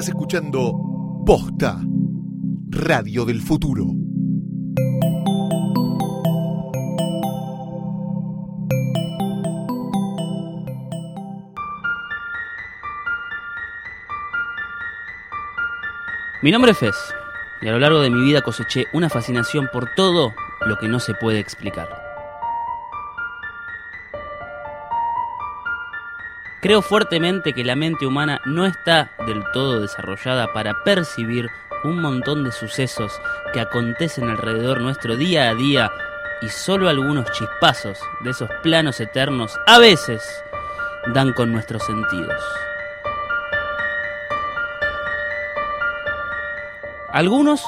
Estás escuchando Posta, Radio del Futuro. Mi nombre es Fez, y a lo largo de mi vida coseché una fascinación por todo lo que no se puede explicar. Creo fuertemente que la mente humana no está del todo desarrollada para percibir un montón de sucesos que acontecen alrededor nuestro día a día y solo algunos chispazos de esos planos eternos a veces dan con nuestros sentidos. Algunos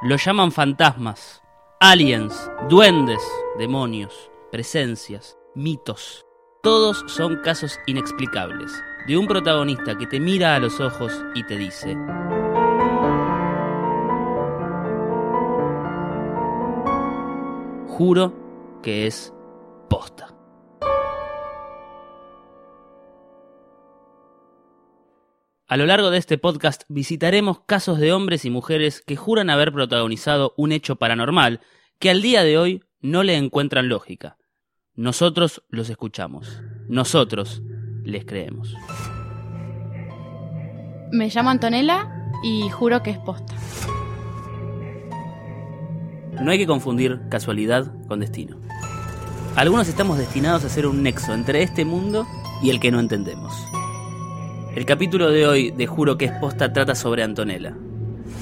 lo llaman fantasmas, aliens, duendes, demonios, presencias, mitos. Todos son casos inexplicables de un protagonista que te mira a los ojos y te dice, juro que es posta. A lo largo de este podcast visitaremos casos de hombres y mujeres que juran haber protagonizado un hecho paranormal que al día de hoy no le encuentran lógica. Nosotros los escuchamos. Nosotros les creemos. Me llamo Antonella y juro que es posta. No hay que confundir casualidad con destino. Algunos estamos destinados a ser un nexo entre este mundo y el que no entendemos. El capítulo de hoy de Juro que es posta trata sobre Antonella,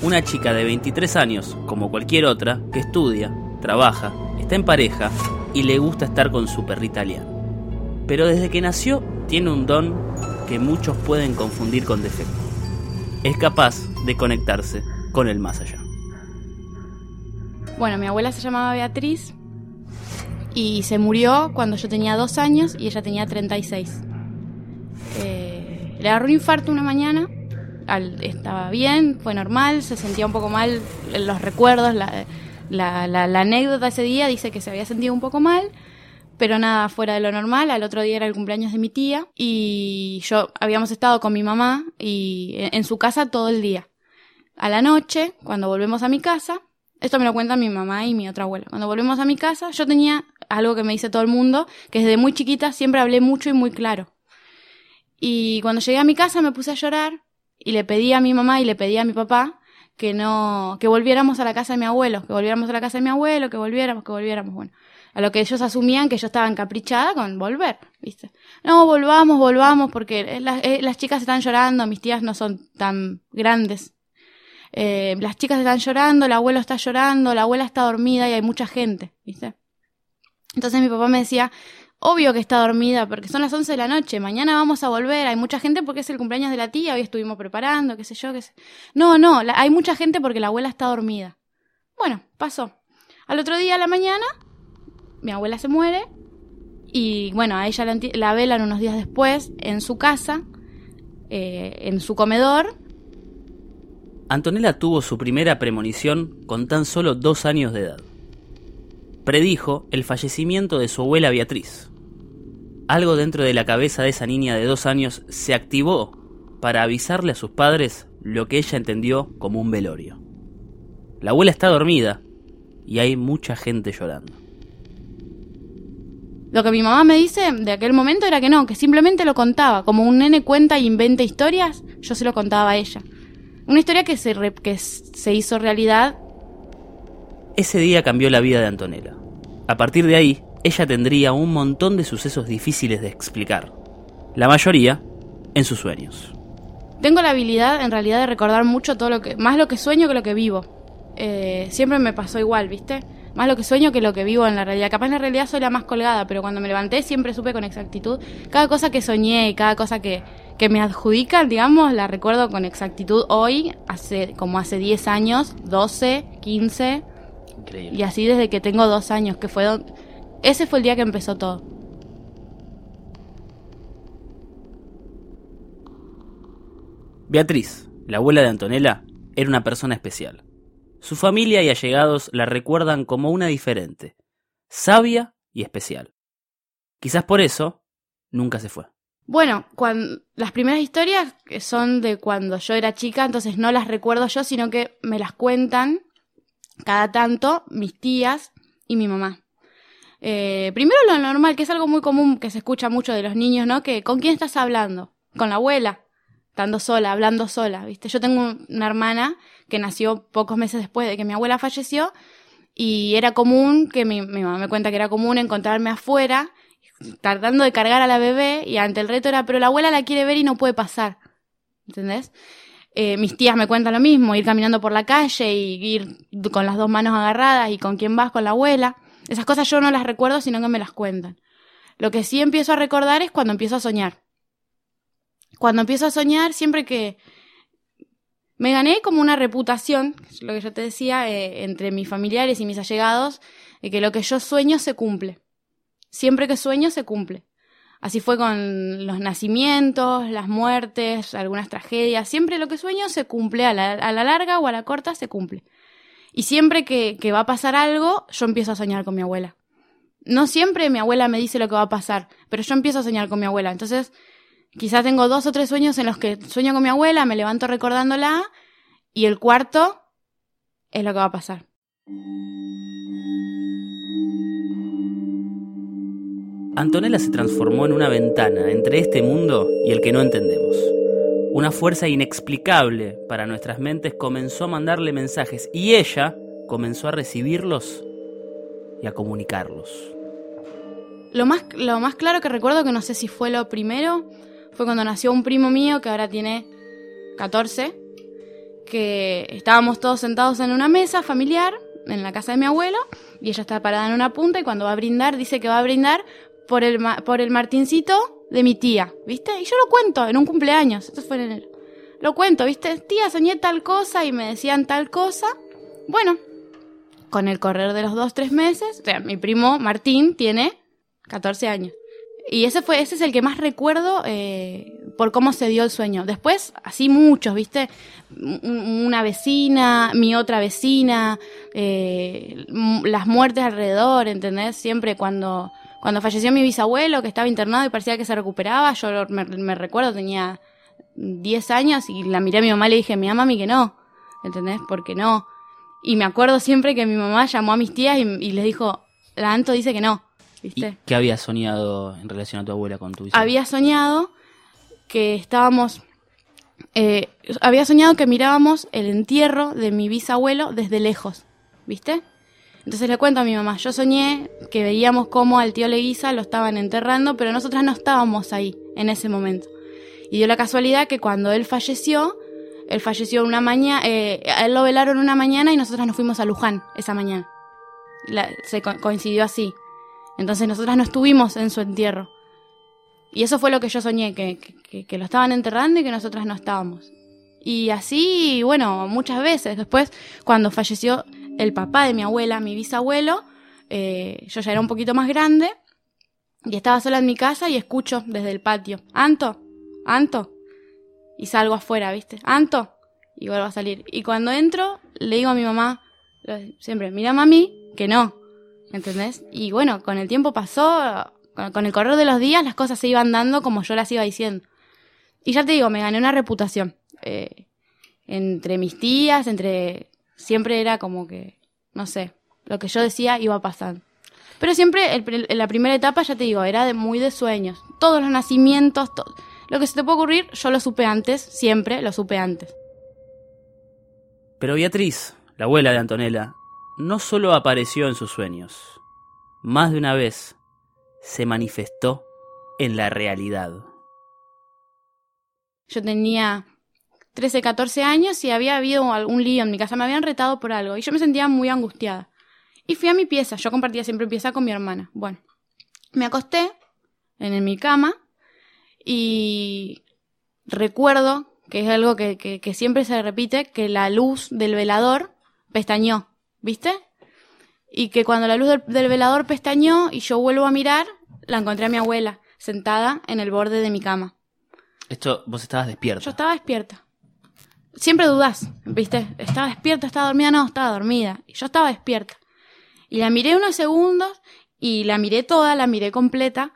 una chica de 23 años, como cualquier otra, que estudia, trabaja, está en pareja y le gusta estar con su perrita Lian. Pero desde que nació tiene un don que muchos pueden confundir con defecto. Es capaz de conectarse con el más allá. Bueno, mi abuela se llamaba Beatriz y se murió cuando yo tenía dos años y ella tenía 36. Eh, le agarró un infarto una mañana, estaba bien, fue normal, se sentía un poco mal, los recuerdos, la, la, anécdota ese día dice que se había sentido un poco mal, pero nada fuera de lo normal. Al otro día era el cumpleaños de mi tía y yo habíamos estado con mi mamá y en, su casa todo el día. A la noche, cuando volvemos a mi casa, esto me lo cuenta mi mamá y mi otra abuela. Cuando volvemos a mi casa, yo tenía algo que me dice todo el mundo, que desde muy chiquita siempre hablé mucho y muy claro. Y cuando llegué a mi casa me puse a llorar y le pedí a mi mamá y le pedí a mi papá que no, que volviéramos a la casa de mi abuelo, que volviéramos a la casa de mi abuelo, que volviéramos, que volviéramos, bueno. A lo que ellos asumían que yo estaba encaprichada con volver, ¿viste? No, volvamos, volvamos, porque eh, eh, las chicas están llorando, mis tías no son tan grandes. Eh, las chicas están llorando, el abuelo está llorando, la abuela está dormida y hay mucha gente, ¿viste? Entonces mi papá me decía, Obvio que está dormida porque son las 11 de la noche, mañana vamos a volver, hay mucha gente porque es el cumpleaños de la tía, hoy estuvimos preparando, qué sé yo, qué sé. No, no, hay mucha gente porque la abuela está dormida. Bueno, pasó. Al otro día a la mañana, mi abuela se muere y bueno, a ella la, velan unos días después en su casa, eh, en su comedor. Antonella tuvo su primera premonición con tan solo dos años de edad predijo el fallecimiento de su abuela Beatriz. Algo dentro de la cabeza de esa niña de dos años se activó para avisarle a sus padres lo que ella entendió como un velorio. La abuela está dormida y hay mucha gente llorando. Lo que mi mamá me dice de aquel momento era que no, que simplemente lo contaba. Como un nene cuenta e inventa historias, yo se lo contaba a ella. Una historia que se, que se hizo realidad ese día cambió la vida de Antonella. A partir de ahí, ella tendría un montón de sucesos difíciles de explicar. La mayoría en sus sueños. Tengo la habilidad en realidad de recordar mucho todo lo que, más lo que sueño que lo que vivo. Eh, siempre me pasó igual, ¿viste? Más lo que sueño que lo que vivo en la realidad. Capaz en la realidad soy la más colgada, pero cuando me levanté siempre supe con exactitud. Cada cosa que soñé y cada cosa que, que me adjudica, digamos, la recuerdo con exactitud hoy, hace como hace 10 años, 12, 15 y así desde que tengo dos años, que fue ese fue el día que empezó todo. Beatriz, la abuela de Antonella, era una persona especial. Su familia y allegados la recuerdan como una diferente, sabia y especial. Quizás por eso nunca se fue. Bueno, cuan- las primeras historias son de cuando yo era chica, entonces no las recuerdo yo, sino que me las cuentan cada tanto mis tías y mi mamá. Eh, primero lo normal, que es algo muy común que se escucha mucho de los niños, ¿no? Que ¿con quién estás hablando? Con la abuela, estando sola, hablando sola, ¿viste? Yo tengo un- una hermana que nació pocos meses después de que mi abuela falleció y era común, que mi, mi mamá me cuenta que era común encontrarme afuera tratando de cargar a la bebé y ante el reto era, pero la abuela la quiere ver y no puede pasar. ¿Entendés? Eh, mis tías me cuentan lo mismo, ir caminando por la calle y ir con las dos manos agarradas y con quién vas, con la abuela. Esas cosas yo no las recuerdo, sino que me las cuentan. Lo que sí empiezo a recordar es cuando empiezo a soñar. Cuando empiezo a soñar, siempre que me gané como una reputación, lo que yo te decía, eh, entre mis familiares y mis allegados, de que lo que yo sueño se cumple. Siempre que sueño se cumple. Así fue con los nacimientos, las muertes, algunas tragedias. Siempre lo que sueño se cumple, a la, larga o a la corta se cumple. Y siempre que, que va a pasar algo, yo empiezo a soñar con mi abuela. No siempre mi abuela me dice lo que va a pasar, pero yo empiezo a soñar con mi abuela. Entonces, quizás tengo dos o tres sueños en los que sueño con mi abuela, me levanto recordándola, y el cuarto es lo que va a pasar. Antonella se transformó en una ventana entre este mundo y el que no entendemos. Una fuerza inexplicable para nuestras mentes comenzó a mandarle mensajes y ella comenzó a recibirlos y a comunicarlos. Lo más, lo más claro que recuerdo, que no sé si fue lo primero, fue cuando nació un primo mío que ahora tiene 14, que estábamos todos sentados en una mesa familiar en la casa de mi abuelo y ella está parada en una punta y cuando va a brindar dice que va a brindar por el, por el martincito de mi tía, ¿viste? Y yo lo cuento en un cumpleaños, esto fue en enero. Lo cuento, ¿viste? Tía, soñé tal cosa y me decían tal cosa. Bueno, con el correr de los dos, tres meses, o sea, mi primo Martín tiene 14 años. Y ese fue, ese es el que más recuerdo eh, por cómo se dio el sueño. Después, así muchos, ¿viste? Un- Una vecina, mi otra vecina, eh, las muertes alrededor, ¿entendés? Siempre cuando, cuando falleció mi bisabuelo, que estaba internado y parecía que se recuperaba, yo me, recuerdo, tenía 10 años y la miré a mi mamá y le dije, mi mí que no, ¿entendés? Porque no. Y me acuerdo siempre que mi mamá llamó a mis tías y, y les dijo, la Anto dice que no, ¿Y ¿viste? qué habías soñado en relación a tu abuela con tu bisabuela? Había soñado que estábamos, eh, había soñado que mirábamos el entierro de mi bisabuelo desde lejos, ¿viste? Entonces le cuento a mi mamá, yo soñé que veíamos cómo al tío Leguiza lo estaban enterrando, pero nosotras no estábamos ahí en ese momento. Y dio la casualidad que cuando él falleció, él falleció una mañana, eh, él lo velaron una mañana y nosotras nos fuimos a Luján esa mañana. Se co- coincidió así. Entonces nosotras no estuvimos en su entierro. Y eso fue lo que yo soñé, que, que, que lo estaban enterrando y que nosotras no estábamos. Y así, bueno, muchas veces. Después, cuando falleció el papá de mi abuela, mi bisabuelo, eh, yo ya era un poquito más grande y estaba sola en mi casa y escucho desde el patio, Anto, Anto. Y salgo afuera, ¿viste? Anto. Y vuelvo a salir. Y cuando entro, le digo a mi mamá, siempre, mira mami, que no. ¿Entendés? Y bueno, con el tiempo pasó, con, con el correr de los días las cosas se iban dando como yo las iba diciendo. Y ya te digo, me gané una reputación. eh, entre mis tías, entre... Siempre era como que, no sé, lo que yo decía iba pasando. Pero siempre, el en la primera etapa, ya te digo, era de, muy de sueños. Todos los nacimientos, to- lo que se te puede ocurrir, yo lo supe antes, siempre lo supe antes. Pero Beatriz, la abuela de Antonella, no solo apareció en sus sueños, más de una vez se manifestó en la realidad. Yo tenía 13, 14 años y había habido algún lío en mi casa, me habían retado por algo y yo me sentía muy angustiada. Y fui a mi pieza, yo compartía siempre pieza con mi hermana. Bueno, me acosté en, mi cama y recuerdo, que es algo que, que- que siempre se repite, que la luz del velador pestañó, ¿viste? Y que cuando la luz del, del velador pestañó y yo vuelvo a mirar, la encontré a mi abuela sentada en el borde de mi cama. Esto, vos estabas despierta. Yo estaba despierta. Siempre dudás, ¿viste? ¿Estaba despierta? ¿Estaba dormida? No, estaba dormida. Y yo estaba despierta. Y la miré unos segundos y la miré toda, la miré completa.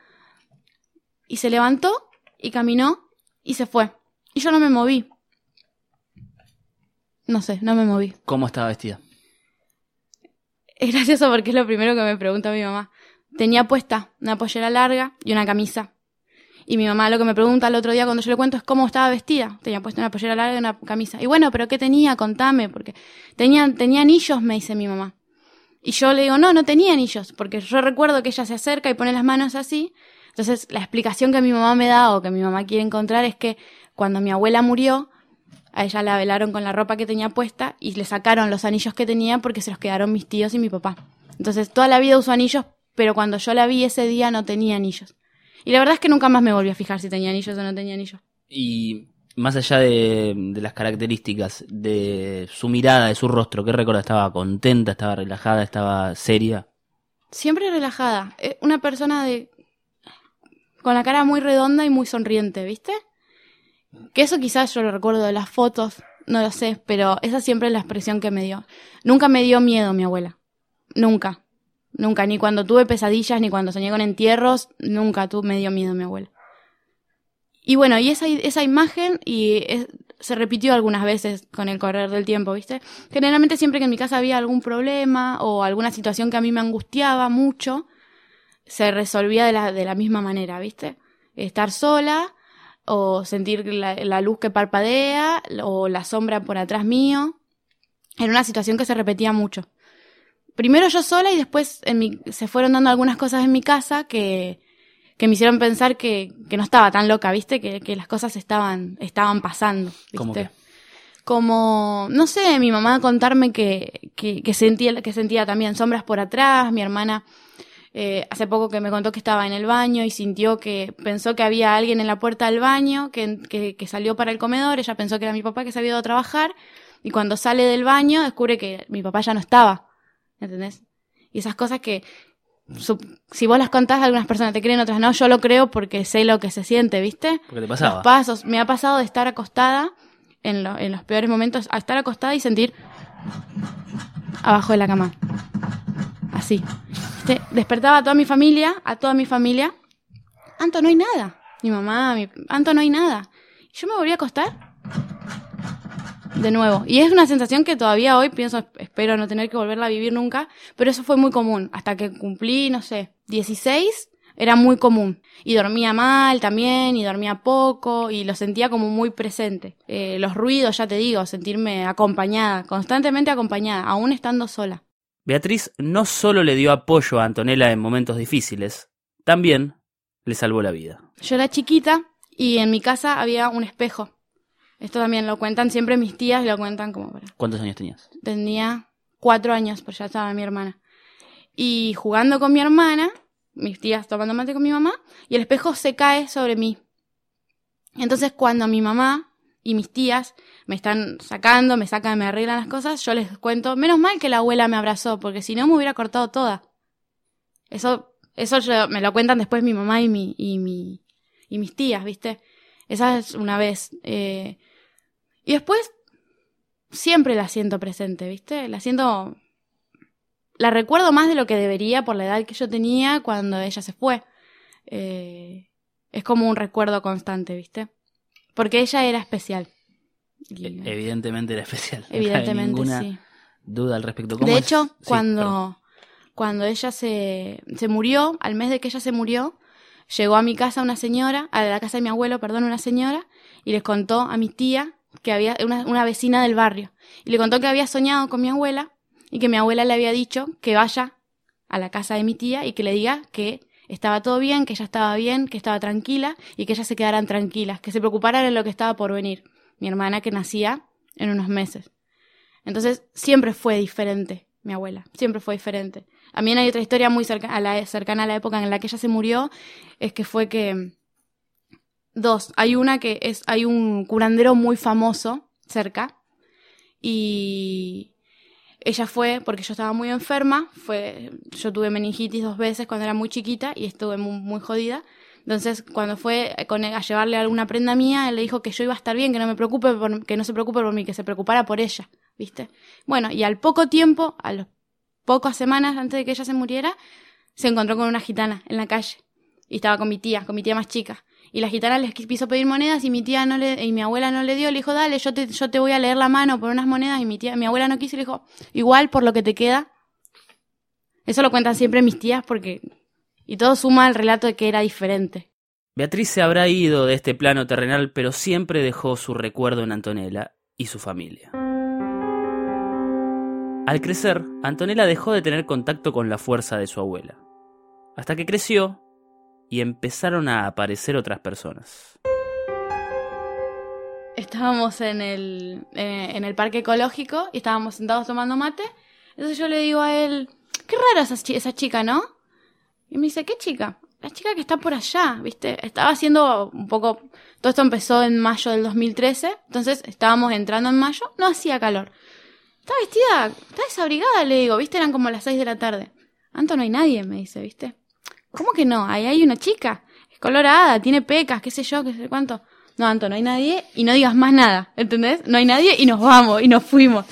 Y se levantó y caminó y se fue. Y yo no me moví. No sé, no me moví. ¿Cómo estaba vestida? Es gracioso porque es lo primero que me pregunta mi mamá. Tenía puesta una pollera larga y una camisa. Y mi mamá lo que me pregunta el otro día cuando yo le cuento es cómo estaba vestida. Tenía puesta una pollera larga y una camisa. Y bueno, pero ¿qué tenía? Contame, porque tenía, tenía anillos, me dice mi mamá. Y yo le digo, no, no tenía anillos, porque yo recuerdo que ella se acerca y pone las manos así. Entonces, la explicación que mi mamá me da o que mi mamá quiere encontrar es que cuando mi abuela murió, a ella la velaron con la ropa que tenía puesta y le sacaron los anillos que tenía porque se los quedaron mis tíos y mi papá. Entonces, toda la vida usó anillos, pero cuando yo la vi ese día no tenía anillos. Y la verdad es que nunca más me volví a fijar si tenía anillos o no tenía anillos. Y más allá de, de las características, de su mirada, de su rostro, ¿qué recuerda? ¿Estaba contenta, estaba relajada, estaba seria? Siempre relajada. Eh, Una persona de. con la cara muy redonda y muy sonriente, ¿viste? Que eso quizás yo lo recuerdo de las fotos, no lo sé, pero esa siempre es la expresión que me dio. Nunca me dio miedo mi abuela. Nunca. Nunca. Ni cuando tuve pesadillas, ni cuando soñé con entierros, nunca tu, me dio miedo mi abuela. Y bueno, y esa, esa imagen y se repitió algunas veces con el correr del tiempo, ¿viste? Generalmente siempre que en mi casa había algún problema o alguna situación que a mí me angustiaba mucho, se resolvía de la, de la misma manera, ¿viste? Estar sola o sentir la, la luz que parpadea o la sombra por atrás mío. Era una situación que se repetía mucho. Primero yo sola y después en mi, se fueron dando algunas cosas en mi casa que, que me hicieron pensar que, que no estaba tan loca, ¿viste? Que, que las cosas estaban, estaban pasando. ¿viste? Como, no sé, mi mamá contarme que, que, que sentía, que sentía también sombras por atrás, mi hermana eh, hace poco que me contó que estaba en el baño y sintió que pensó que había alguien en la puerta del baño que, que, que salió para el comedor, ella pensó que era mi papá que se había ido a trabajar y cuando sale del baño descubre que mi papá ya no estaba, ¿entendés? Y esas cosas que si vos las contás algunas personas te creen, otras no, yo lo creo porque sé lo que se siente, ¿viste? Porque te pasaba. Los pasos, me ha pasado de estar acostada en, lo- en los peores momentos, a estar acostada y sentir abajo de la cama. Así. ¿Viste? Despertaba a toda mi familia, a toda mi familia. Anto, no hay nada. Mi mamá, mi... Anto, no hay nada. Y yo me volví a acostar. De nuevo. Y es una sensación que todavía hoy pienso, espero no tener que volverla a vivir nunca, pero eso fue muy común. Hasta que cumplí, no sé, 16, era muy común. Y dormía mal también, y dormía poco, y lo sentía como muy presente. Eh, los ruidos, ya te digo, sentirme acompañada, constantemente acompañada, aún estando sola. Beatriz no solo le dio apoyo a Antonella en momentos difíciles, también le salvó la vida. Yo era chiquita y en mi casa había un espejo. Esto también lo cuentan siempre mis tías, lo cuentan como para... ¿Cuántos años tenías? Tenía cuatro años, pues ya estaba mi hermana. Y jugando con mi hermana, mis tías tomando mate con mi mamá, y el espejo se cae sobre mí. Entonces cuando mi mamá y mis tías me están sacando, me sacan, me arreglan las cosas, yo les cuento, menos mal que la abuela me abrazó, porque si no me hubiera cortado toda. Eso, eso yo- me lo cuentan después mi mamá y mi, y mi, y mis tías, ¿viste? Esa es una vez. eh, y después siempre la siento presente, ¿viste? La siento... La recuerdo más de lo que debería por la edad que yo tenía cuando ella se fue. Eh, es como un recuerdo constante, ¿viste? Porque ella era especial. Y- E- Evidentemente era especial. Evidentemente, sí. duda al respecto. ¿Cómo De hecho, Sí, perdón. cuando, cuando ella se, se murió, al mes de que ella se murió, llegó a mi casa una señora, a la casa de mi abuelo, perdón, una señora, y les contó a mi tía que había una, una vecina del barrio. Y le contó que había soñado con mi abuela y que mi abuela le había dicho que vaya a la casa de mi tía y que le diga que estaba todo bien, que ella estaba bien, que estaba tranquila y que ellas se quedaran tranquilas, que se preocuparan de lo que estaba por venir. Mi hermana que nacía en unos meses. Entonces, siempre fue diferente, mi abuela, siempre fue diferente. A mí hay otra historia muy cerca- a la- cercana a la época en la que ella se murió, es que fue que... Dos, hay una que es, hay un curandero muy famoso cerca y ella fue, porque yo estaba muy enferma, fue, yo tuve meningitis dos veces cuando era muy chiquita y estuve muy, jodida. Entonces, cuando fue con él a llevarle alguna prenda mía, él le dijo que yo iba a estar bien, que no me preocupe que no se preocupe por mí, que se preocupara por ella, ¿viste? Bueno, y al poco tiempo, a las pocas semanas antes de que ella se muriera, se encontró con una gitana en la calle. Y estaba con mi tía, con mi tía más chica. Y la gitana les quiso pedir monedas y mi tía no le, y mi abuela no le dio, le dijo, dale, yo te, yo te voy a leer la mano por unas monedas y mi tía, mi abuela no quiso le dijo, igual por lo que te queda. Eso lo cuentan siempre mis tías porque, y todo suma al relato de que era diferente. Beatriz se habrá ido de este plano terrenal, pero siempre dejó su recuerdo en Antonella y su familia. Al crecer, Antonella dejó de tener contacto con la fuerza de su abuela, hasta que creció y empezaron a aparecer otras personas. Estábamos en el, eh, en el parque ecológico y estábamos sentados tomando mate. Entonces yo le digo a él, qué rara esa, chi- esa chica, ¿no? Y me dice, ¿qué chica? La chica que está por allá, ¿viste? Estaba haciendo un poco... Todo esto empezó en mayo del 2013, entonces estábamos entrando en mayo, no hacía calor. Está vestida, está desabrigada, le digo, ¿viste? Eran como las 6 de la tarde. Anto, no hay nadie, me dice, ¿viste? ¿Cómo que no? Ahí hay una chica. Es colorada, tiene pecas, qué sé yo, qué sé cuánto. No, Anto, no hay nadie y no digas más nada, ¿entendés? No hay nadie y nos vamos y nos fuimos.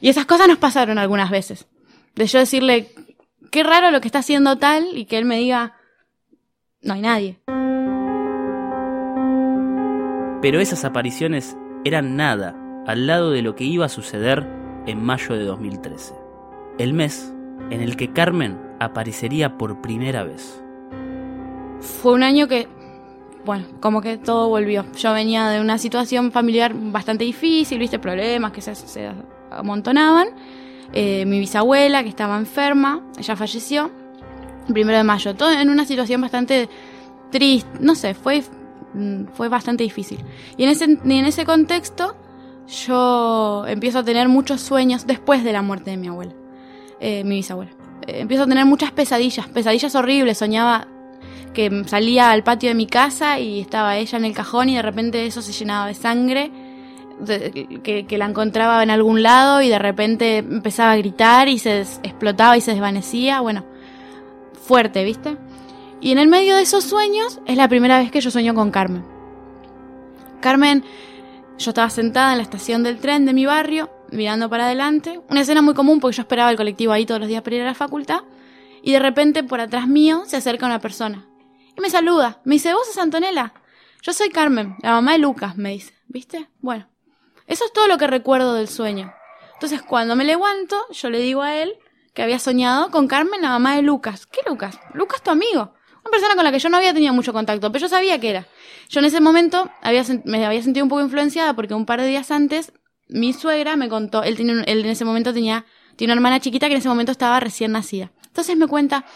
Y esas cosas nos pasaron algunas veces. De yo decirle, qué raro lo que está haciendo tal y que él me diga, no hay nadie. Pero esas apariciones eran nada al lado de lo que iba a suceder en mayo de 2013, el mes en el que Carmen aparecería por primera vez. Fue un año que, bueno, como que todo volvió. Yo venía de una situación familiar bastante difícil, viste, problemas que se, se amontonaban. Eh, mi bisabuela, que estaba enferma, ella falleció el primero de mayo. Todo en una situación bastante triste, no sé, fue, mm, fue bastante difícil. Y en ese, en ese contexto, yo empiezo a tener muchos sueños después de la muerte de mi abuela, eh, mi bisabuela. Eh, empiezo a tener muchas pesadillas, pesadillas horribles. Soñaba que salía al patio de mi casa y estaba ella en el cajón y de repente eso se llenaba de sangre, que, la encontraba en algún lado y de repente empezaba a gritar y se explotaba y se desvanecía, bueno, fuerte, ¿viste? Y en el medio de esos sueños es la primera vez que yo sueño con Carmen. Carmen, yo estaba sentada en la estación del tren de mi barrio, mirando para adelante, una escena muy común porque yo esperaba el colectivo ahí todos los días para ir a la facultad, y de repente por atrás mío se acerca una persona y me saluda. Me dice, ¿vos sos Antonella? Yo soy Carmen, la mamá de Lucas, me dice. ¿Viste? Bueno, eso es todo lo que recuerdo del sueño. Entonces, cuando me levanto, yo le digo a él que había soñado con Carmen, la mamá de Lucas. ¿Qué Lucas? Lucas, tu amigo. Una persona con la que yo no había tenido mucho contacto, pero yo sabía que era. Yo en ese momento había, me había sentido un poco influenciada porque un par de días antes mi suegra me contó, él, un- él en ese momento tenía, tiene una hermana chiquita que en ese momento estaba recién nacida. Entonces me cuenta, cuen-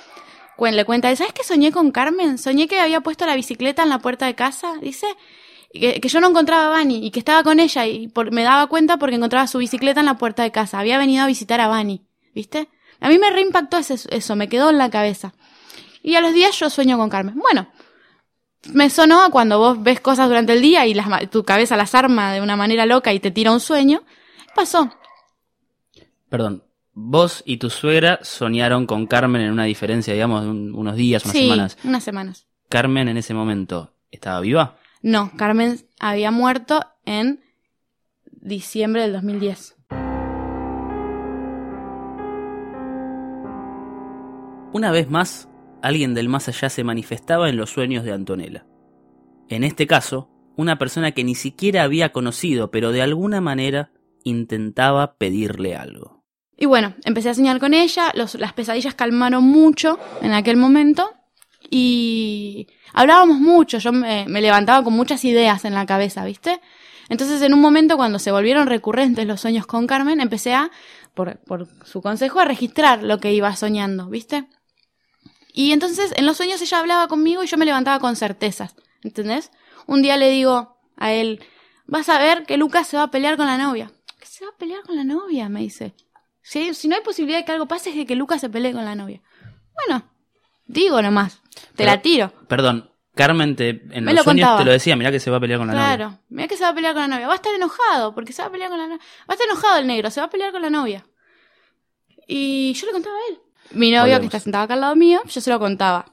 le cuenta, ¿sabes que soñé con Carmen? Soñé que había puesto la bicicleta en la puerta de casa, dice, que, yo no encontraba a Vani y que estaba con ella y me daba cuenta porque encontraba su bicicleta en la puerta de casa. Había venido a visitar a Vani, ¿viste? A mí me reimpactó eso, me quedó en la cabeza. Y a los días yo sueño con Carmen. Bueno, me sonó a cuando vos ves cosas durante el día y las tu cabeza las arma de una manera loca y te tira un sueño. Pasó. Perdón, vos y tu suegra soñaron con Carmen en una diferencia, digamos, de un- unos días, unas sí, semanas. unas semanas. Carmen en ese momento estaba viva. No, Carmen había muerto en diciembre del 2010. Una vez más, alguien del más allá se manifestaba en los sueños de Antonella. En este caso, una persona que ni siquiera había conocido, pero de alguna manera intentaba pedirle algo. Y bueno, empecé a soñar con ella, los- las pesadillas calmaron mucho en aquel momento y hablábamos mucho, yo me, levantaba con muchas ideas en la cabeza, ¿viste? Entonces en un momento cuando se volvieron recurrentes los sueños con Carmen, empecé a, por, por su consejo, a registrar lo que iba soñando, ¿viste? Y entonces en los sueños ella hablaba conmigo y yo me levantaba con certezas, ¿entendés? Un día le digo a él, vas a ver que Lucas se va a pelear con la novia. ¿Qué se va a pelear con la novia? Me dice. Si, si no hay posibilidad de que algo pase es de que Lucas se pelee con la novia. Bueno, digo nomás, te Pero- la tiro. Perdón, Carmen te, en Me los lo sueños contaba. te lo decía, mirá que se va a pelear con la novia. Claro, mira que se va a pelear con la novia. Va a estar enojado porque se va a pelear con la novia. Va a estar enojado el negro, se va a pelear con la novia. Y yo le contaba a él. Mi novio Volvemos. que está sentado acá al lado mío, yo se lo contaba.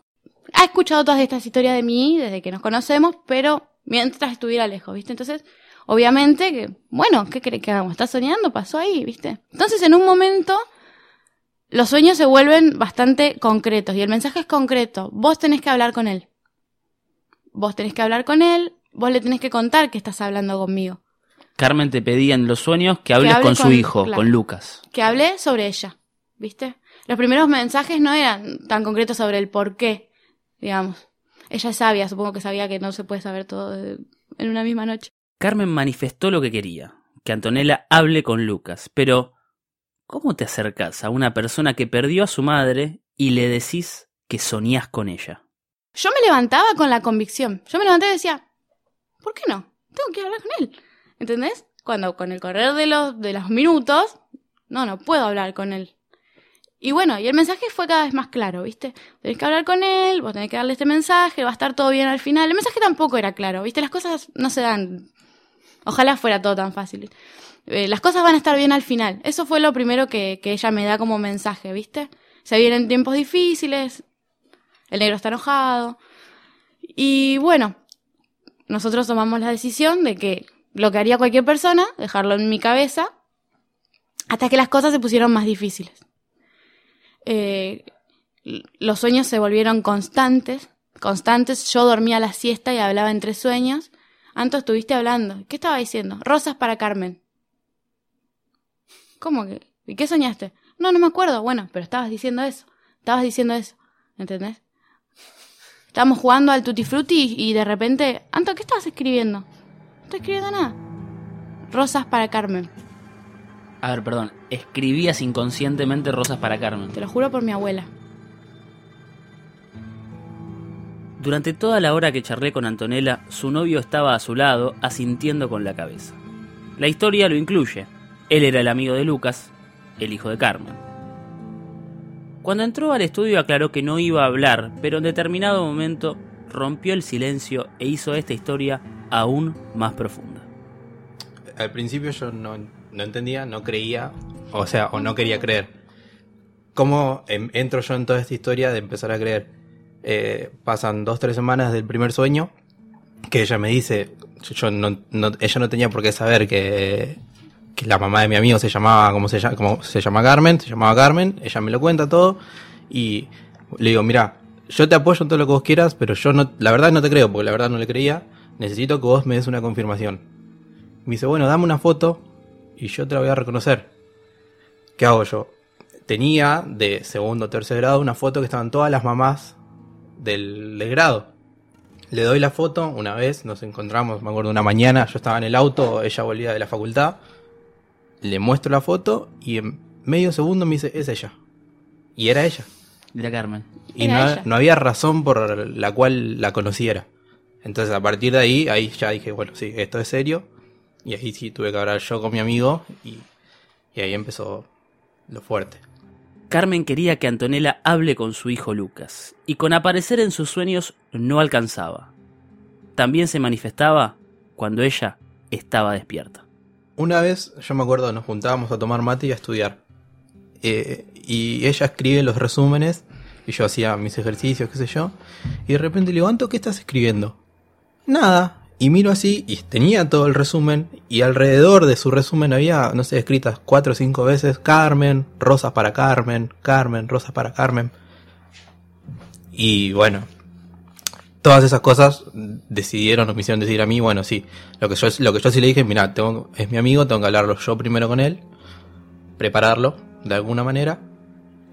Ha escuchado todas estas historias de mí desde que nos conocemos, pero mientras estuviera lejos, ¿viste? Entonces, obviamente que, bueno, ¿qué crees que hagamos? ¿Estás soñando? Pasó ahí, ¿viste? Entonces, en un momento, los sueños se vuelven bastante concretos y el mensaje es concreto. Vos tenés que hablar con él. vos tenés que hablar con él, vos le tenés que contar que estás hablando conmigo. Carmen te pedía en los sueños que hables hable con su hijo, claro. con Lucas. Que hablé sobre ella, ¿viste? Los primeros mensajes no eran tan concretos sobre el por qué, digamos. Ella es sabia, supongo que sabía que no se puede saber todo en una misma noche. Carmen manifestó lo que quería, que Antonella hable con Lucas, pero ¿cómo te acercás a una persona que perdió a su madre y le decís que soñás con ella? Yo me levantaba con la convicción. Yo me levanté y decía, ¿por qué no? Tengo que hablar con él. ¿Entendés? Cuando con el correr de los, de los minutos, no, no puedo hablar con él. Y bueno, y el mensaje fue cada vez más claro, ¿viste? Tenés que hablar con él, vos tenés que darle este mensaje, va a estar todo bien al final. El mensaje tampoco era claro, ¿viste? Las cosas no se dan. Ojalá fuera todo tan fácil. Eh, las cosas van a estar bien al final. Eso fue lo primero que, que ella me da como mensaje, ¿viste? Se vienen tiempos difíciles, el negro está enojado. Y bueno, nosotros tomamos la decisión de que lo que haría cualquier persona, dejarlo en mi cabeza, hasta que las cosas se pusieron más difíciles. Eh, los sueños se volvieron constantes, constantes. Yo dormía la siesta y hablaba entre sueños. Anto, estuviste hablando. ¿Qué estaba diciendo? Rosas para Carmen. ¿Cómo que? ¿Y qué soñaste? No, no me acuerdo. Bueno, pero estabas diciendo eso. Estabas diciendo eso. ¿Entendés? Estábamos jugando al Tutti Frutti y, y de repente, Anto, ¿qué estabas escribiendo? No estoy escribiendo nada. Rosas para Carmen. A ver, perdón, escribías inconscientemente rosas para Carmen. Te lo juro por mi abuela. Durante toda la hora que charlé con Antonella, su novio estaba a su lado, asintiendo con la cabeza. La historia lo incluye. Él era el amigo de Lucas, el hijo de Carmen. Cuando entró al estudio aclaró que no iba a hablar, pero en determinado momento rompió el silencio e hizo esta historia aún más profunda. Al principio yo no, no entendía, no creía, o sea, o no quería creer. ¿Cómo em, entro yo en toda esta historia de empezar a creer? Eh, pasan dos, tres semanas del primer sueño, que ella me dice, yo, no, no- ella no tenía por qué saber que, que la mamá de mi amigo se llamaba, se llama, como se Carmen, se llamaba Carmen, ella me lo cuenta todo, y le digo, mira, yo te apoyo en todo lo que vos quieras, pero yo no, la verdad no te creo, porque la verdad no le creía, necesito que vos me des una confirmación. Me dice, bueno, dame una foto y yo te la voy a reconocer. ¿Qué hago yo? Tenía de segundo o tercer grado una foto que estaban todas las mamás del, del grado. Le doy la foto, una vez nos encontramos, me acuerdo, una mañana, yo estaba en el auto, ella volvía de la facultad, le muestro la foto y en medio segundo me dice, es ella. Y era ella. Era Carmen. Y Era no, ella. no había razón por la cual la conociera. Entonces a partir de ahí, ahí ya dije, bueno, sí, esto es serio. Y ahí sí tuve que hablar yo con mi amigo y, y ahí empezó lo fuerte. Carmen quería que Antonella hable con su hijo Lucas, y con aparecer en sus sueños no alcanzaba. También se manifestaba cuando ella estaba despierta. Una vez, yo me acuerdo, nos juntábamos a tomar mate y a estudiar. Eh, y ella escribe los resúmenes y yo hacía mis ejercicios, qué sé yo. Y de repente le digo, ¿qué estás escribiendo? Nada. Y miro así y tenía todo el resumen y alrededor de su resumen había, no sé, escritas cuatro o cinco veces Carmen, rosas para Carmen, Carmen, rosas para Carmen. Y bueno, todas esas cosas decidieron o me hicieron decir a mí, bueno, sí, lo que yo, lo que yo sí le dije, mira, es mi amigo, tengo que hablarlo yo primero con él, prepararlo de alguna manera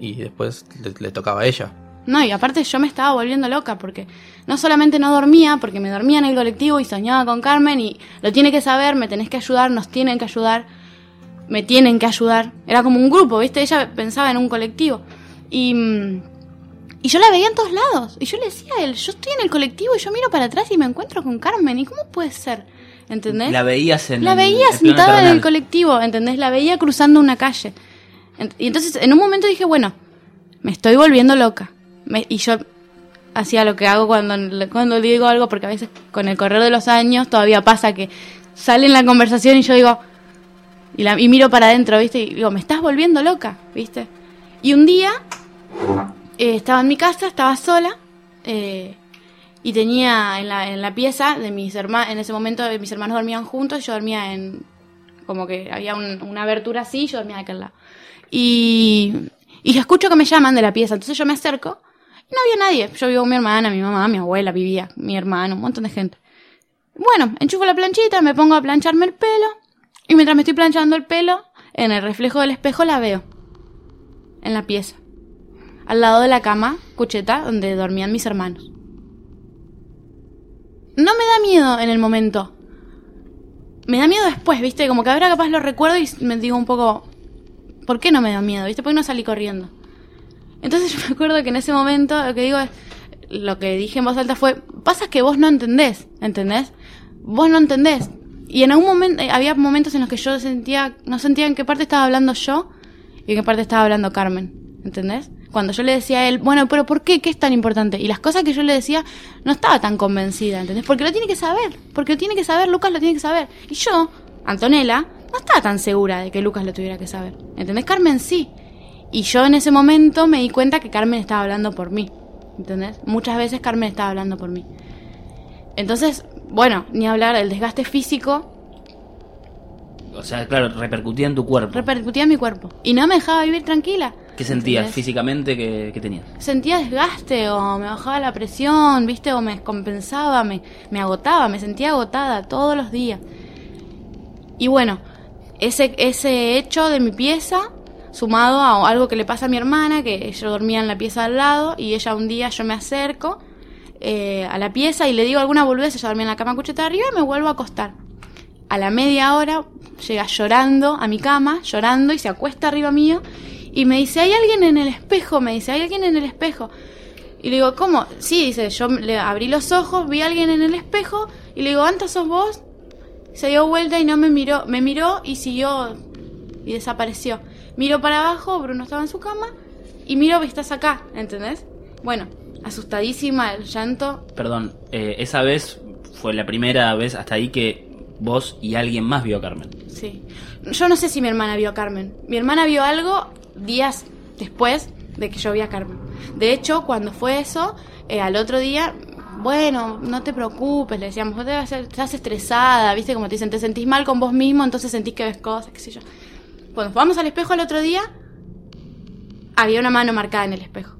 y después le, le tocaba a ella. No, y aparte yo me estaba volviendo loca porque no solamente no dormía, porque me dormía en el colectivo y soñaba con Carmen y lo tiene que saber, me tenés que ayudar, nos tienen que ayudar, me tienen que ayudar. Era como un grupo, ¿viste? Ella pensaba en un colectivo. Y, mm, y yo la veía en todos lados. Y yo le decía a él, yo estoy en el colectivo y yo miro para atrás y me encuentro con Carmen. ¿Y cómo puede ser? ¿Entendés? La veías en La veía sentada en el colectivo, ¿entendés? La veía cruzando una calle. Y entonces en un momento dije, bueno, me estoy volviendo loca. Me- y yo hacía lo que hago cuando, cuando digo algo, porque a veces con el correr de los años todavía pasa que sale en la conversación y yo digo, y, la, y miro para adentro, ¿viste? Y digo, me estás volviendo loca, ¿viste? Y un día eh, estaba en mi casa, estaba sola, eh, y tenía en la, en la pieza de mis hermanos, en ese momento eh, mis hermanos dormían juntos, yo dormía en, como que había un- una abertura así, yo dormía de aquel lado. Y, y escucho que me llaman de la pieza, entonces yo me acerco no había nadie. Yo vivo con mi hermana, mi mamá, mi abuela vivía, mi hermano, un montón de gente. Bueno, enchufo la planchita, me pongo a plancharme el pelo. Y mientras me estoy planchando el pelo, en el reflejo del espejo la veo. En la pieza. Al lado de la cama, cucheta, donde dormían mis hermanos. No me da miedo en el momento. Me da miedo después, ¿viste? Como que ahora capaz lo recuerdo y me digo un poco, ¿por qué no me da miedo? ¿Viste? ¿Por qué no salí corriendo? Entonces yo me acuerdo que en ese momento lo que digo lo que dije en voz alta fue, pasa que vos no entendés, ¿entendés? Vos no entendés. Y en algún momento, eh, había momentos en los que yo sentía, no sentía en qué parte estaba hablando yo y en qué parte estaba hablando Carmen, ¿entendés? Cuando yo le decía a él, bueno, pero ¿por qué? ¿Qué es tan importante? Y las cosas que yo le decía, no estaba tan convencida, ¿entendés? Porque lo tiene que saber, porque lo tiene que saber, Lucas lo tiene que saber. Y yo, Antonella, no estaba tan segura de que Lucas lo tuviera que saber. ¿Entendés? Carmen sí. Y yo en ese momento me di cuenta que Carmen estaba hablando por mí. ¿Entendés? Muchas veces Carmen estaba hablando por mí. Entonces, bueno, ni hablar del desgaste físico, O sea, claro, repercutía en tu cuerpo. repercutía en mi cuerpo. Y no me dejaba vivir tranquila. ¿Qué sentías ¿Entendés? físicamente que, que tenías? Sentía desgaste o me bajaba la presión, ¿viste? O me descompensaba, me, me agotaba, me sentía agotada todos los días. Y bueno, ese, ese hecho de mi pieza, sumado a algo que le pasa a mi hermana, que yo dormía en la pieza al lado y ella un día yo me acerco eh, a la pieza y le digo alguna boludez, ella dormía en la cama cucheta arriba y me vuelvo a acostar. A la media hora llega llorando a mi cama, llorando y se acuesta arriba mío y me dice, hay alguien en el espejo, me dice, hay alguien en el espejo. Y le digo, ¿cómo? Sí, dice, yo le abrí los ojos, vi a alguien en el espejo y le digo, ¿Anta sos vos? Se dio vuelta y no me miró, me miró y siguió y desapareció. Miro para abajo, Bruno estaba en su cama y miro estás acá, ¿entendés? Bueno, asustadísima, el llanto. Perdón, eh, esa vez fue la primera vez hasta ahí que vos y alguien más vio a Carmen. Sí. Yo no sé si mi hermana vio a Carmen. Mi hermana vio algo días después de que yo vi a Carmen. De hecho, cuando fue eso, eh, al otro día, bueno, no te preocupes, le decíamos, vos te vas a- estás estresada, viste como te dicen, te sentís mal con vos mismo, entonces sentís que ves cosas, qué sé yo. Cuando vamos al espejo el otro día, había una mano marcada en el espejo.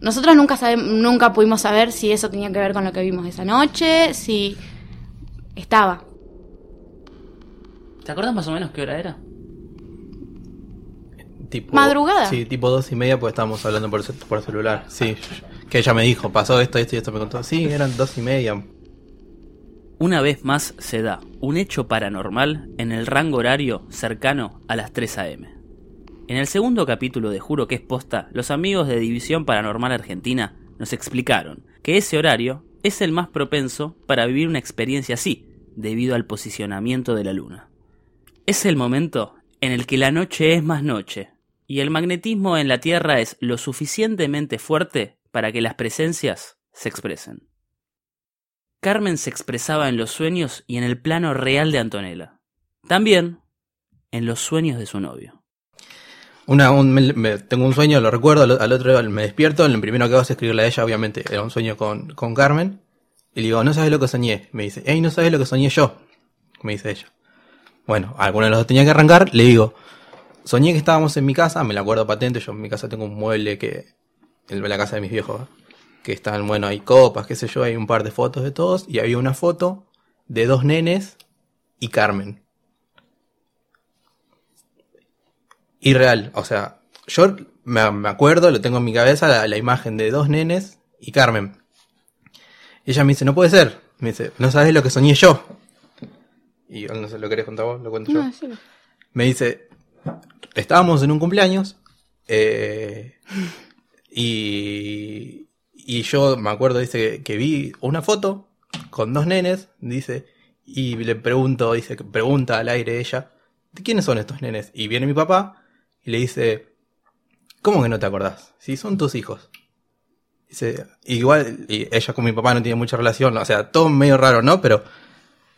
Nosotros nunca sabemos, nunca pudimos saber si eso tenía que ver con lo que vimos esa noche, si estaba. ¿Te acuerdas más o menos qué hora era? Tipo, Madrugada. Sí, tipo dos y media, porque estábamos hablando por, por celular. Sí, que ella me dijo, pasó esto, esto y esto me contó. Sí, eran dos y media. Una vez más se da un hecho paranormal en el rango horario cercano a las 3 a.m. En el segundo capítulo de Juro que es posta, los amigos de División Paranormal Argentina nos explicaron que ese horario es el más propenso para vivir una experiencia así, debido al posicionamiento de la luna. Es el momento en el que la noche es más noche, y el magnetismo en la Tierra es lo suficientemente fuerte para que las presencias se expresen. Carmen se expresaba en los sueños y en el plano real de Antonella. También en los sueños de su novio. Un- tengo un sueño, lo recuerdo, al, al otro me despierto, lo primero que hago es escribirle a ella, obviamente, era un sueño con, Carmen. Y le digo, no sabes lo que soñé. Me dice, hey, no sabes lo que soñé yo. Me dice ella. Bueno, alguno de los dos tenía que arrancar, le digo, soñé que estábamos en mi casa, me la acuerdo patente, yo en mi casa tengo un mueble que, en la casa de mis viejos. Que están, bueno, hay copas, qué sé yo, hay un par de fotos de todos, y había una foto de dos nenes y Carmen. Irreal, o sea, yo me, me acuerdo, lo tengo en mi cabeza, la, la imagen de dos nenes y Carmen. Ella me dice, no puede ser. Me dice, no sabes lo que soñé yo. Y yo no sé, ¿lo querés contar vos? Lo cuento yo. Me dice, estábamos en un cumpleaños eh, y, y yo me acuerdo, dice, que, vi una foto con dos nenes, dice, y le pregunto, dice, pregunta al aire ella, ¿de quiénes son estos nenes? Y viene mi papá y le dice, ¿cómo que no te acordás? Si son tus hijos. Dice, igual, y ella con mi papá no tiene mucha relación, o sea, todo medio raro, ¿no? Pero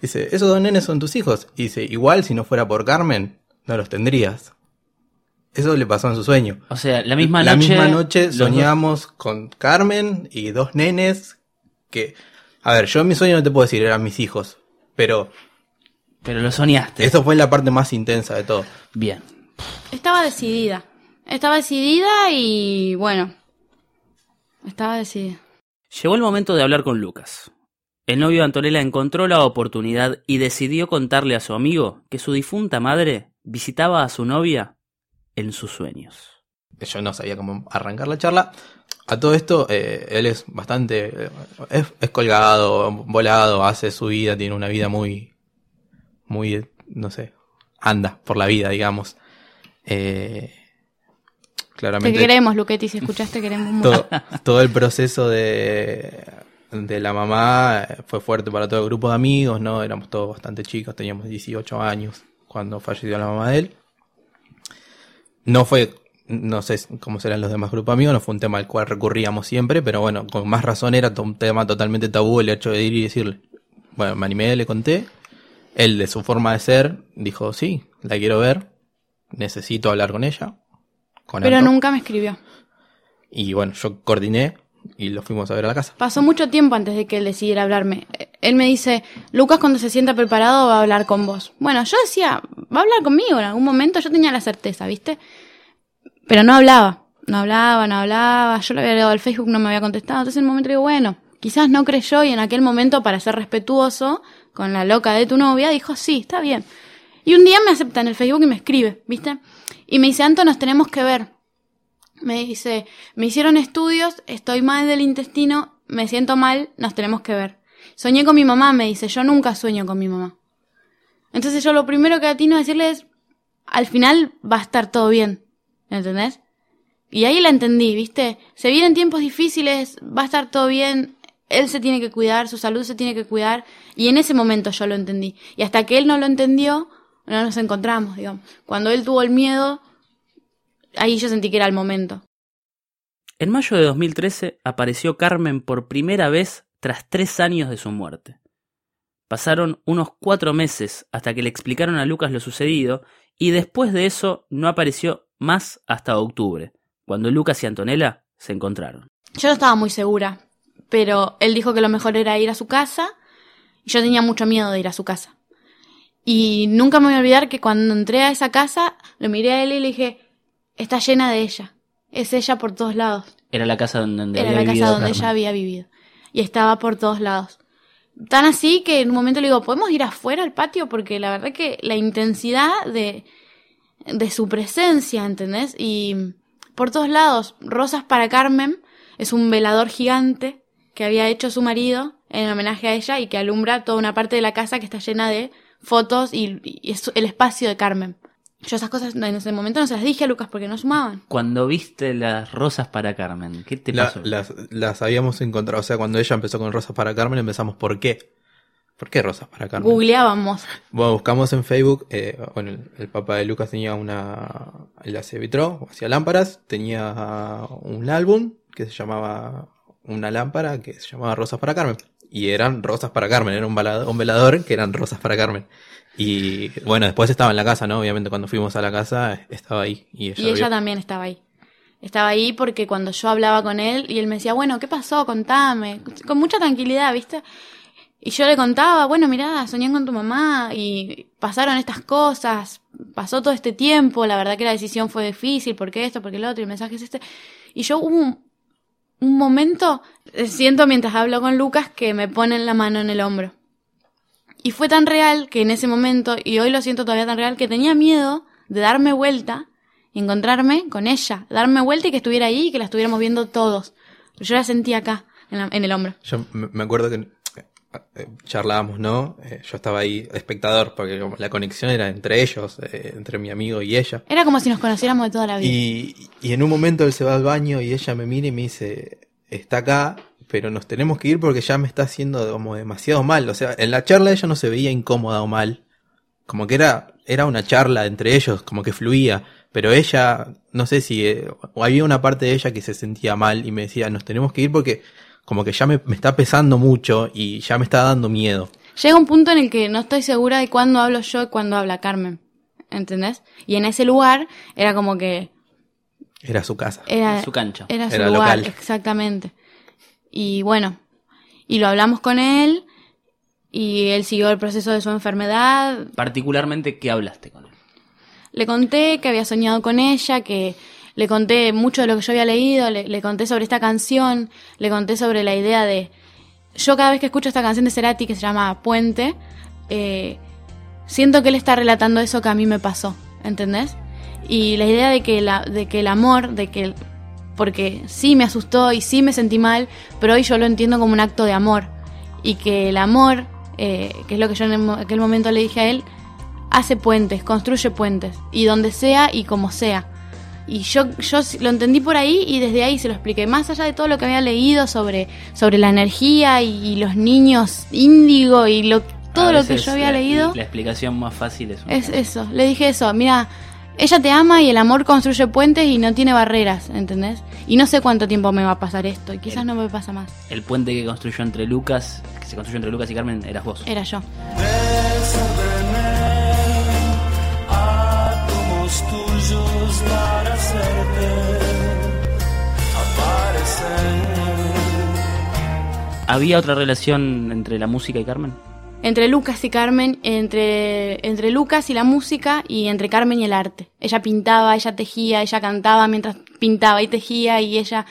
Dice, esos dos nenes son tus hijos. Y dice, igual si no fuera por Carmen, no los tendrías. Eso le pasó en su sueño. O sea, la misma La noche. misma noche dos- soñamos con Carmen y dos nenes que... A ver, yo en mi sueño no te puedo decir, eran mis hijos. Pero Pero lo soñaste. esto fue la parte más intensa de todo. Bien. Estaba decidida. Estaba decidida y bueno, Estaba decidida. Llegó el momento de hablar con Lucas. El novio de Antonella encontró la oportunidad y decidió contarle a su amigo que su difunta madre visitaba a su novia en sus sueños. Yo no sabía cómo arrancar la charla. A todo esto, eh, él es bastante. eh, es, es colgado, volado, hace su vida, tiene una vida muy. Muy. No sé. Anda por la vida, digamos. Eh, Te claramente. queremos, Luquetti, si escuchaste, queremos mucho. todo, todo el proceso de, de la mamá fue fuerte para todo el grupo de amigos, ¿no? Éramos todos bastante chicos, teníamos 18 años cuando falleció la mamá de él. No fue, no sé cómo serán los demás grupos amigos, no fue un tema al cual recurríamos siempre, pero bueno, con más razón era un tema totalmente tabú el hecho de ir y decirle. Bueno, me animé, le conté. Él, de su forma de ser, dijo, sí, la quiero ver, necesito hablar con ella. Con Pero Anto". nunca me escribió. Y bueno, yo coordiné y lo fuimos a ver a la casa. Pasó mucho tiempo antes de que él decidiera hablarme. Él me dice, Lucas cuando se sienta preparado va a hablar con vos. Bueno, yo decía, va a hablar conmigo en algún momento, yo tenía la certeza, ¿viste? Pero no hablaba, no hablaba, no hablaba, yo le había dado al Facebook, no me había contestado, entonces en un momento digo, bueno, quizás no creyó y en aquel momento para ser respetuoso con la loca de tu novia dijo, sí, está bien. Y un día me acepta en el Facebook y me escribe, ¿viste? Y me dice, Anto, nos tenemos que ver. Me dice, me hicieron estudios, estoy mal del intestino, me siento mal, nos tenemos que ver. Soñé con mi mamá, me dice, yo nunca sueño con mi mamá. Entonces yo lo primero que atino a decirle es, al final va a estar todo bien, ¿entendés? Y ahí la entendí, ¿viste? Se vienen tiempos difíciles, va a estar todo bien, él se tiene que cuidar, su salud se tiene que cuidar, y en ese momento yo lo entendí. Y hasta que él no lo entendió, no nos encontramos, digamos. Cuando él tuvo el miedo, ahí yo sentí que era el momento. En mayo de 2013 apareció Carmen por primera vez tras tres años de su muerte. Pasaron unos cuatro meses hasta que le explicaron a Lucas lo sucedido y después de eso no apareció más hasta octubre, cuando Lucas y Antonella se encontraron. Yo no estaba muy segura, pero él dijo que lo mejor era ir a su casa y yo tenía mucho miedo de ir a su casa. Y nunca me voy a olvidar que cuando entré a esa casa, lo miré a él y le dije, está llena de ella. Es ella por todos lados. Era la casa donde, donde Era había la casa vivido donde Carmen. ella había vivido. Y estaba por todos lados. Tan así que en un momento le digo, ¿podemos ir afuera al patio? Porque la verdad que la intensidad de, de su presencia, ¿entendés? Y por todos lados, Rosas para Carmen es un velador gigante que había hecho su marido en homenaje a ella y que alumbra toda una parte de la casa que está llena de fotos y, y es el espacio de Carmen. Yo esas cosas en ese momento no se las dije a Lucas porque no sumaban. Cuando viste las rosas para Carmen, ¿qué te La- pasó? las, las habíamos encontrado, o sea, cuando ella empezó con Rosas para Carmen, empezamos por qué. ¿Por qué Rosas para Carmen? Googleábamos. Bueno, buscamos en Facebook, eh, bueno, el, el papá de Lucas tenía una, él hacía vitro, hacía lámparas, tenía un álbum que se llamaba, una lámpara que se llamaba Rosas para Carmen. Y eran Rosas para Carmen, era un, balado- un velador que eran Rosas para Carmen. Y bueno, después estaba en la casa, ¿no? Obviamente cuando fuimos a la casa estaba ahí. Y ella, Y también estaba ahí. Estaba ahí porque cuando yo hablaba con él y él me decía, bueno, ¿qué pasó? Contame. Con mucha tranquilidad, ¿viste? Y yo le contaba, bueno, mirá, soñé con tu mamá y pasaron estas cosas, pasó todo este tiempo, la verdad que la decisión fue difícil, porque esto, porque lo otro, y el mensaje es este. Y yo hubo un, un momento, siento mientras hablo con Lucas que me ponen la mano en el hombro. Y fue tan real que en ese momento, y hoy lo siento todavía tan real, que tenía miedo de darme vuelta y encontrarme con ella, darme vuelta y que estuviera ahí y que la estuviéramos viendo todos. Pero yo la sentí acá, en, la- en el hombro. Yo me acuerdo que eh, eh, charlábamos, ¿no? Eh, yo estaba ahí espectador porque la conexión era entre ellos, eh, entre mi amigo y ella. Era como si nos conociéramos de toda la vida. Y, y en un momento él se va al baño y ella me mira y me dice, está acá, pero nos tenemos que ir porque ya me está haciendo como demasiado mal. O sea, en la charla ella no se veía incómoda o mal. Como que era, era una charla entre ellos, como que fluía. Pero ella, no sé si, eh, o había una parte de ella que se sentía mal y me decía, nos tenemos que ir porque como que ya me, me está pesando mucho y ya me está dando miedo. Llega un punto en el que no estoy segura de cuándo hablo yo y cuándo habla Carmen. ¿Entendés? Y en ese lugar era como que Era su casa. era Su cancha. Era su Era lugar, local. exactamente. Y bueno, y lo hablamos con él y él siguió el proceso de su enfermedad. Particularmente, ¿qué hablaste con él? Le conté que había soñado con ella, que le conté mucho de lo que yo había leído, le, le conté sobre esta canción, le conté sobre la idea de... Yo cada vez que escucho esta canción de Cerati que se llama Puente, eh, siento que él está relatando eso que a mí me pasó, ¿entendés? Y la idea de que, la, de que el amor, de que... el- porque sí me asustó y sí me sentí mal, pero hoy yo lo entiendo como un acto de amor. Y que el amor, eh, que es lo que yo en aquel momento le dije a él, hace puentes, construye puentes. Y donde sea y como sea. Y yo, yo lo entendí por ahí y desde ahí se lo expliqué. Más allá de todo lo que había leído sobre, sobre la energía y, los niños índigo y lo, todo lo que yo había la- leído. La explicación más fácil es, una Es eso, le dije eso, mira, ella te ama y el amor construye puentes y no tiene barreras, ¿entendés? Y no sé cuánto tiempo me va a pasar esto, y quizás El- no me pasa más. El puente que construyó entre Lucas, que se construyó entre Lucas y Carmen, eras vos. Era yo. átomos tuyos para hacerte aparecer. ¿Había otra relación entre la música y Carmen? Entre Lucas y Carmen, entre, entre Lucas y la música y entre Carmen y el arte. Ella pintaba, ella tejía, ella cantaba mientras pintaba y tejía y ella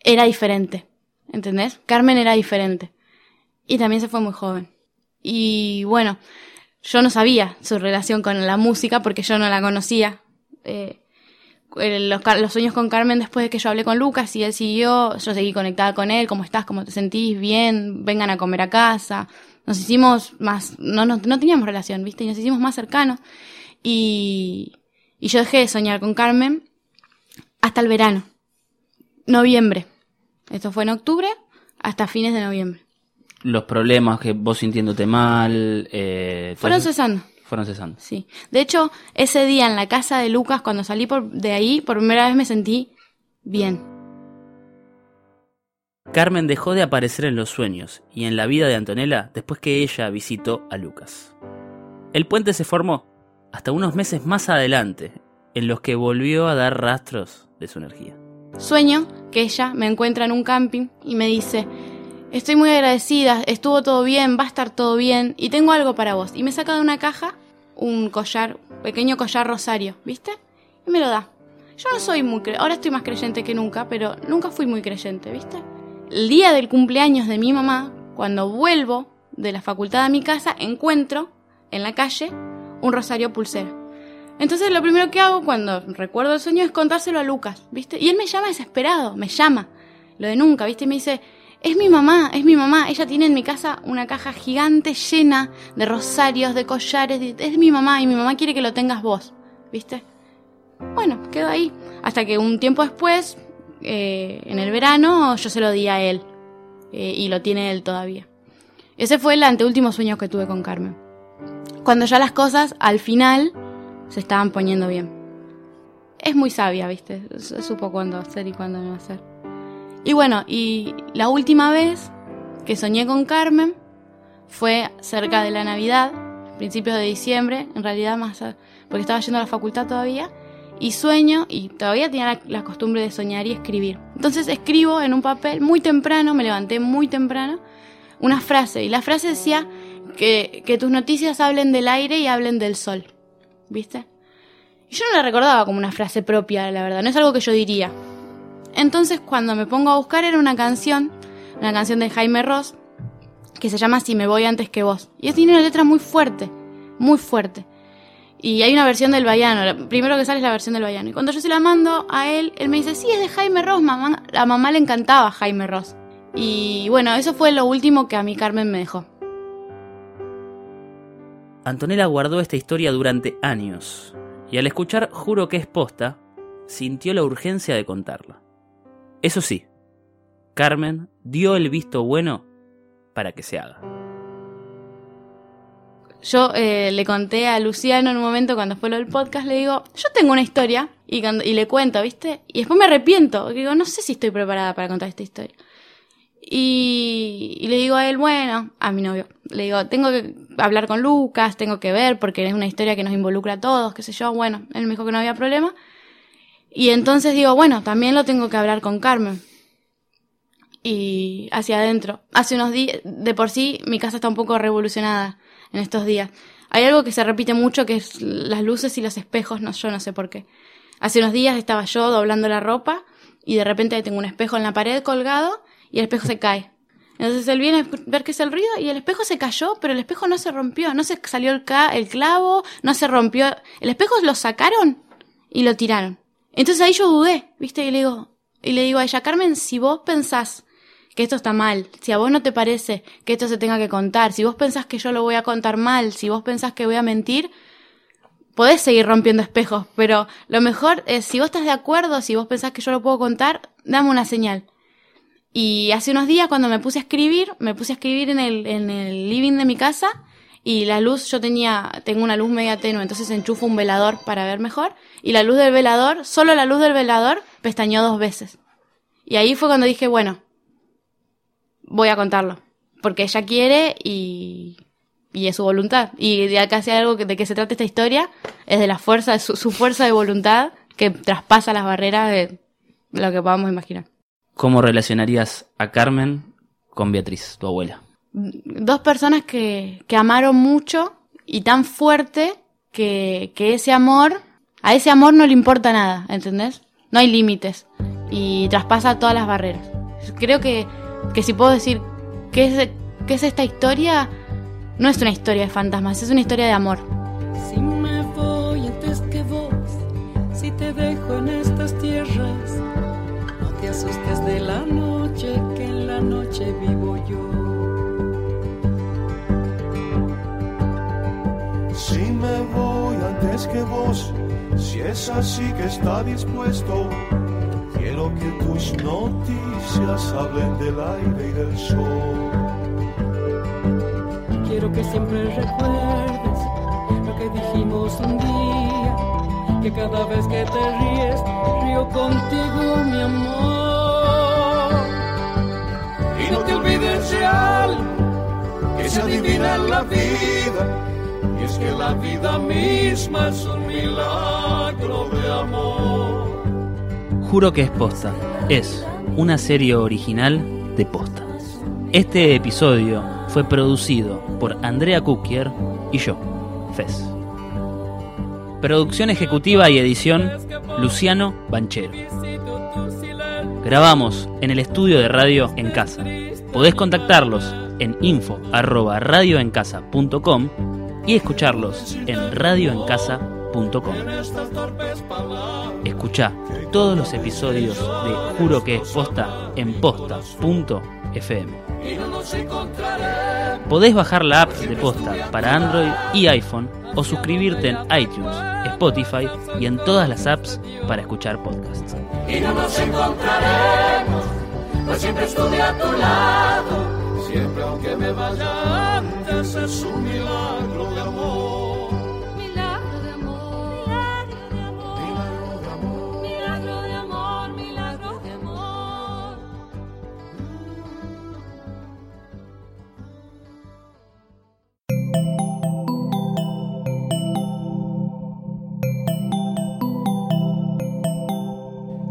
era diferente, ¿entendés? Carmen era diferente. Y también se fue muy joven. Y bueno, yo no sabía su relación con la música porque yo no la conocía. Eh, los, los sueños con Carmen después de que yo hablé con Lucas y él siguió, yo seguí conectada con él, ¿cómo estás? ¿Cómo te sentís? Bien, vengan a comer a casa. Nos hicimos más, no, no, no teníamos relación, ¿viste? Y nos hicimos más cercanos. Y, y yo dejé de soñar con Carmen hasta el verano, noviembre. Esto fue en octubre hasta fines de noviembre. Los problemas que vos sintiéndote mal. Eh, Fueron cesando. Fueron cesando. Sí. De hecho, ese día en la casa de Lucas, cuando salí por, de ahí, por primera vez me sentí bien. Carmen dejó de aparecer en los sueños y en la vida de Antonella después que ella visitó a Lucas. El puente se formó hasta unos meses más adelante, en los que volvió a dar rastros de su energía. Sueño que ella me encuentra en un camping y me dice, estoy muy agradecida, estuvo todo bien, va a estar todo bien y tengo algo para vos. Y me saca de una caja un collar, pequeño collar rosario, ¿viste? Y me lo da. Yo no soy muy, cre- ahora estoy más creyente que nunca, pero nunca fui muy creyente, ¿viste? El día del cumpleaños de mi mamá, cuando vuelvo de la facultad a mi casa, encuentro en la calle un rosario pulsera. Entonces lo primero que hago cuando recuerdo el sueño es contárselo a Lucas, ¿viste? Y él me llama desesperado, me llama, lo de nunca, ¿viste? Y me dice, es mi mamá, es mi mamá, ella tiene en mi casa una caja gigante llena de rosarios, de collares, es mi mamá y mi mamá quiere que lo tengas vos, ¿viste? Bueno, quedó ahí. Hasta que un tiempo después, eh, en el verano, yo se lo di a él. eh, y lo tiene él todavía. Ese fue el anteúltimo sueño que tuve con Carmen. Cuando ya las cosas, al final, se estaban poniendo bien. Es muy sabia, ¿viste? Supo cuándo hacer y cuándo no hacer. Y bueno, y la última vez que soñé con Carmen fue cerca de la Navidad, principios de diciembre, en realidad más, porque estaba yendo a la facultad todavía, y sueño, y todavía tenía la, costumbre de soñar y escribir. Entonces escribo en un papel muy temprano, me levanté muy temprano, una frase, y la frase decía que, que tus noticias hablen del aire y hablen del sol, ¿viste? Y yo no la recordaba como una frase propia, la verdad, no es algo que yo diría. Entonces cuando me pongo a buscar era una canción, una canción de Jaime Ross, que se llama Si me voy antes que vos. Y tiene una letra muy fuerte, muy fuerte. Y hay una versión del Baiano, la- primero que sale es la versión del Baiano. Y cuando yo se la mando a él, él me dice, sí, es de Jaime Ross, mamá. A mamá le encantaba Jaime Ross. Y bueno, eso fue lo último que a mí Carmen me dejó. Antonella guardó esta historia durante años y al escuchar Juro que es posta, sintió la urgencia de contarla. Eso sí, Carmen dio el visto bueno para que se haga. Yo eh, le conté a Luciano en un momento cuando fue lo del podcast, le digo, yo tengo una historia y, cuando- y le cuento, ¿viste? Y después me arrepiento, digo, no sé si estoy preparada para contar esta historia. Y, y le digo a él, bueno, a mi novio, le digo, tengo que hablar con Lucas, tengo que ver, porque es una historia que nos involucra a todos, qué sé yo, bueno, él me dijo que no había problema. Y entonces digo, bueno, también lo tengo que hablar con Carmen. Y hacia adentro. Hace unos días, de por sí, mi casa está un poco revolucionada en estos días. Hay algo que se repite mucho que es las luces y los espejos, no, yo no sé por qué. Hace unos días estaba yo doblando la ropa y de repente tengo un espejo en la pared colgado y el espejo se cae. Entonces él viene a ver qué es el ruido y el espejo se cayó, pero el espejo no se rompió, no se salió el, clavo, no se rompió. El espejo lo sacaron y lo tiraron. Entonces ahí yo dudé, ¿viste? Y le digo, y le digo a ella, Carmen, si vos pensás que esto está mal, si a vos no te parece que esto se tenga que contar, si vos pensás que yo lo voy a contar mal, si vos pensás que voy a mentir, podés seguir rompiendo espejos, pero lo mejor es, si vos estás de acuerdo, si vos pensás que yo lo puedo contar, dame una señal. Y hace unos días cuando me puse a escribir, me puse a escribir en el, en el living de mi casa y la luz, yo tenía, tengo una luz media tenue, entonces enchufo un velador para ver mejor y la luz del velador, solo la luz del velador, pestañeó dos veces. Y ahí fue cuando dije, bueno, voy a contarlo, porque ella quiere y, y es su voluntad. Y de acá hay algo que- de que se trata esta historia, es de la fuerza, de su, su fuerza de voluntad que traspasa las barreras de lo que podamos imaginar. ¿Cómo relacionarías a Carmen con Beatriz, tu abuela? dos personas que, que amaron mucho y tan fuerte que, que ese amor, a ese amor no le importa nada, ¿entendés? No hay límites y traspasa todas las barreras. Creo que, que si puedo decir qué es, qué es esta historia, no es una historia de fantasmas, es una historia de amor. Si me voy antes que vos, si te dejo en estas tierras, no te asustes de la noche, que en la noche vivo yo. Si me voy antes que vos, si es así que está dispuesto, quiero que tus noticias hablen del aire y del sol. Quiero que siempre recuerdes lo que dijimos un día, que cada vez que te ríes, río contigo, mi amor. Y no te olvides de algo que se adivina en la vida, y es que la vida misma es un milagro de amor. Juro que es posta. Es una serie original de posta. Este episodio fue producido por Andrea Kukier y yo, Fez. Producción ejecutiva y edición, Luciano Banchero. Grabamos en el estudio de radio en casa. Podés contactarlos en info@radioencasa.com y escucharlos en radioencasa.com. Escucha todos los episodios de Juro que es posta en posta.fm. Podés bajar la app de posta para Android y iPhone o suscribirte en iTunes, Spotify y en todas las apps para escuchar podcasts. Y no nos encontraremos, pues siempre estuve a tu lado, siempre aunque me vaya antes es un milagro de amor.